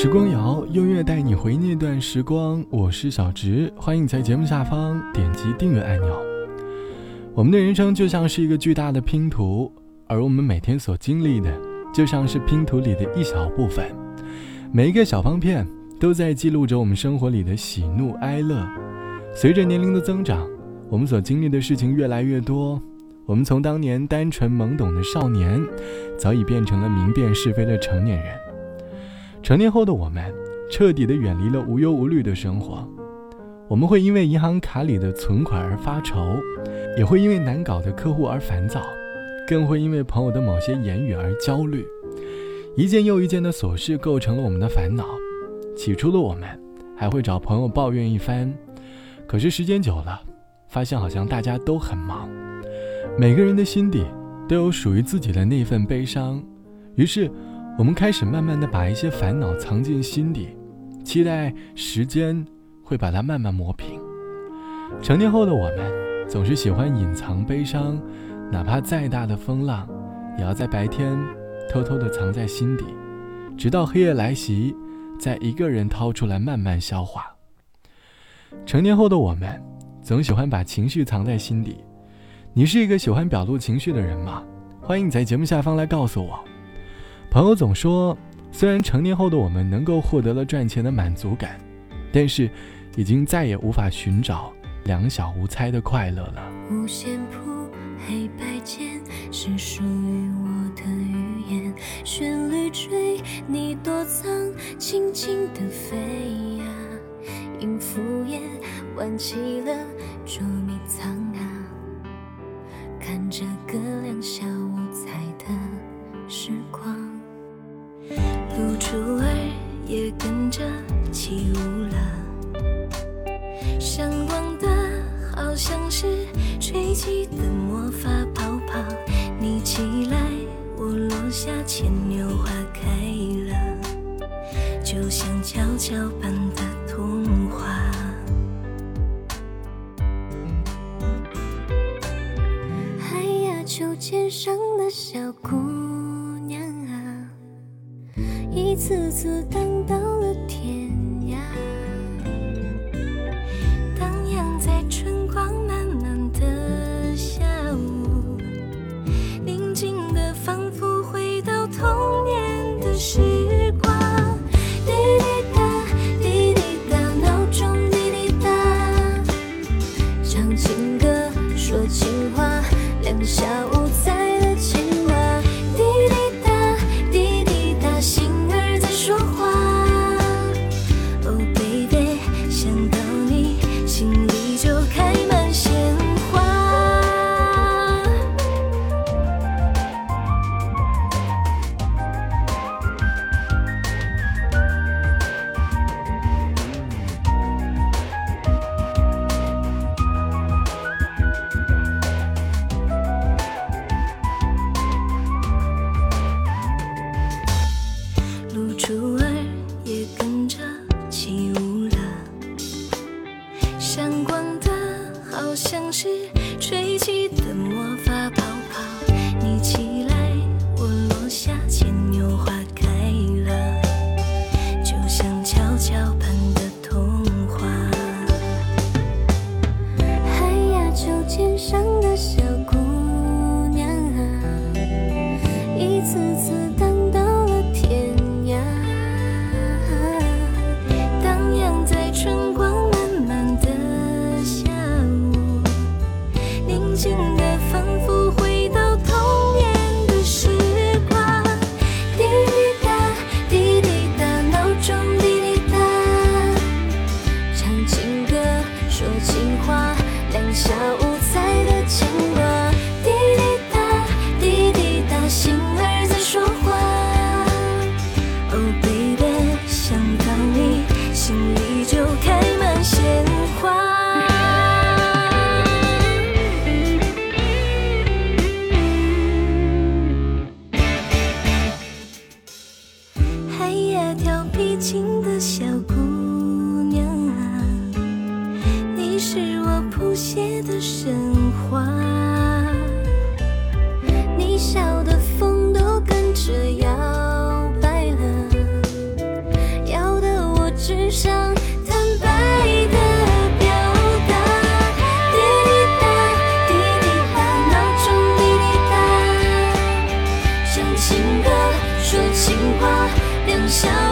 时光谣，音乐带你回那段时光。我是小直，欢迎在节目下方点击订阅按钮。我们的人生就像是一个巨大的拼图，而我们每天所经历的，就像是拼图里的一小部分。每一个小方片都在记录着我们生活里的喜怒哀乐。随着年龄的增长，我们所经历的事情越来越多。我们从当年单纯懵懂的少年，早已变成了明辨是非的成年人。成年后的我们，彻底的远离了无忧无虑的生活。我们会因为银行卡里的存款而发愁，也会因为难搞的客户而烦躁，更会因为朋友的某些言语而焦虑。一件又一件的琐事构成了我们的烦恼。起初的我们，还会找朋友抱怨一番，可是时间久了，发现好像大家都很忙，每个人的心底都有属于自己的那份悲伤，于是。我们开始慢慢的把一些烦恼藏进心底，期待时间会把它慢慢磨平。成年后的我们总是喜欢隐藏悲伤，哪怕再大的风浪，也要在白天偷偷的藏在心底，直到黑夜来袭，再一个人掏出来慢慢消化。成年后的我们总喜欢把情绪藏在心底，你是一个喜欢表露情绪的人吗？欢迎你在节目下方来告诉我。朋友总说，虽然成年后的我们能够获得了赚钱的满足感，但是已经再也无法寻找两小无猜的快乐了。五线谱黑白键是属于我的语言，旋律追你躲藏，轻轻的飞呀，音符也玩起了了，闪光的好像是吹起的魔法泡泡，你起来我落下，牵牛花开了，就像跷跷般的童话。哎呀，秋千上的小姑娘啊。一次次荡到是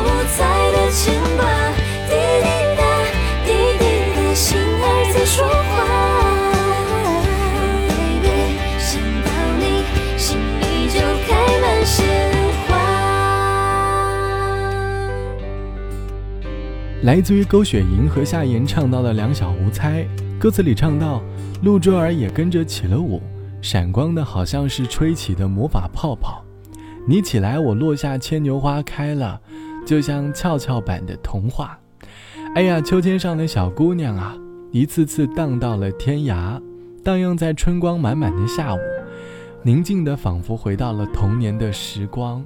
我在的牵挂。滴滴答，滴滴答，心儿在说话。想到你，心里就开满鲜花。来自于勾雪莹和夏言唱到的《两小无猜》，歌词里唱到：“陆舟儿也跟着起了舞。”闪光的好像是吹起的魔法泡泡，你起来，我落下，牵牛花开了，就像跷跷板的童话。哎呀，秋千上的小姑娘啊，一次次荡到了天涯，荡漾在春光满满的下午，宁静的仿佛回到了童年的时光。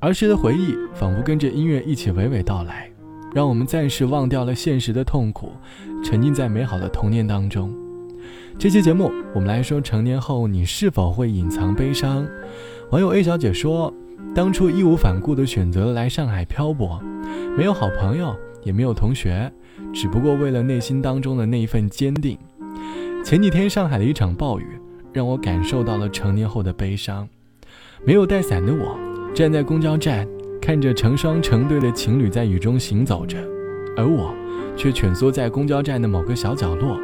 儿时的回忆仿佛跟着音乐一起娓娓道来，让我们暂时忘掉了现实的痛苦，沉浸在美好的童年当中。这期节目，我们来说成年后你是否会隐藏悲伤？网友 A 小姐说，当初义无反顾地选择来上海漂泊，没有好朋友，也没有同学，只不过为了内心当中的那一份坚定。前几天上海的一场暴雨，让我感受到了成年后的悲伤。没有带伞的我，站在公交站，看着成双成对的情侣在雨中行走着，而我，却蜷缩在公交站的某个小角落。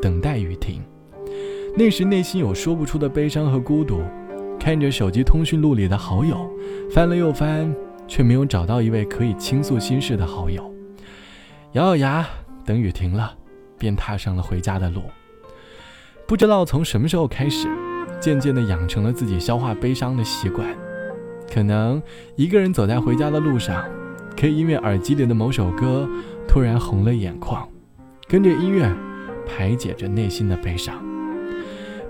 等待雨停，那时内心有说不出的悲伤和孤独。看着手机通讯录里的好友，翻了又翻，却没有找到一位可以倾诉心事的好友。咬咬牙，等雨停了，便踏上了回家的路。不知道从什么时候开始，渐渐地养成了自己消化悲伤的习惯。可能一个人走在回家的路上，可以因为耳机里的某首歌突然红了眼眶，跟着音乐。排解着内心的悲伤，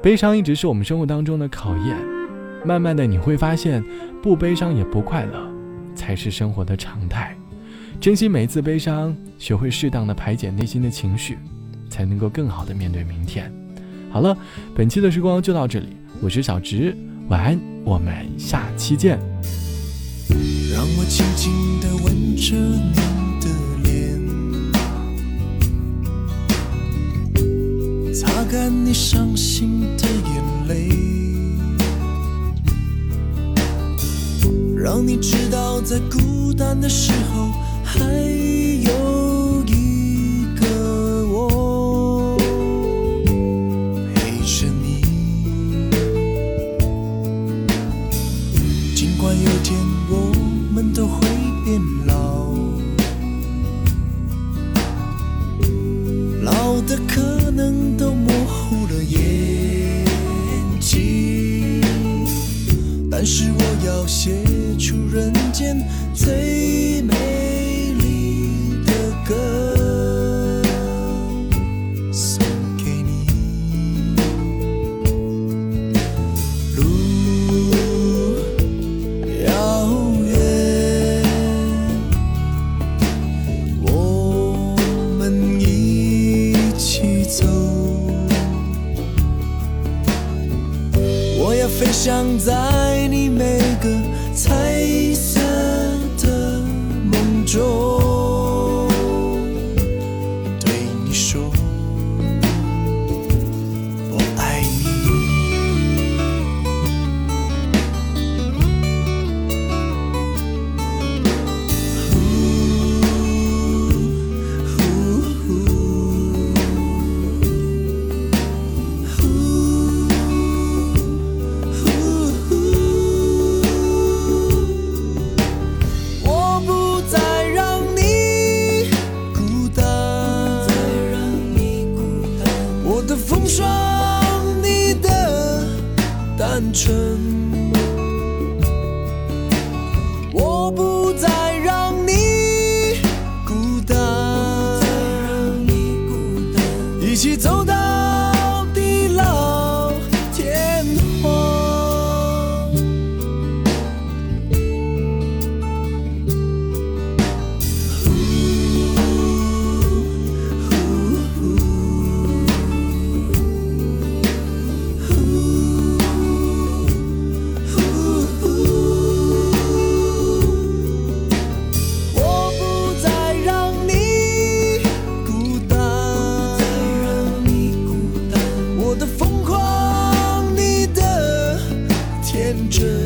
悲伤一直是我们生活当中的考验。慢慢的，你会发现，不悲伤也不快乐，才是生活的常态。珍惜每一次悲伤，学会适当的排解内心的情绪，才能够更好的面对明天。好了，本期的时光就到这里，我是小直，晚安，我们下期见。让我轻轻地吻着你。干你伤心的眼泪，让你知道在孤单的时候还有一个我陪着你。尽管有天我们都会变老，老的可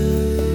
good.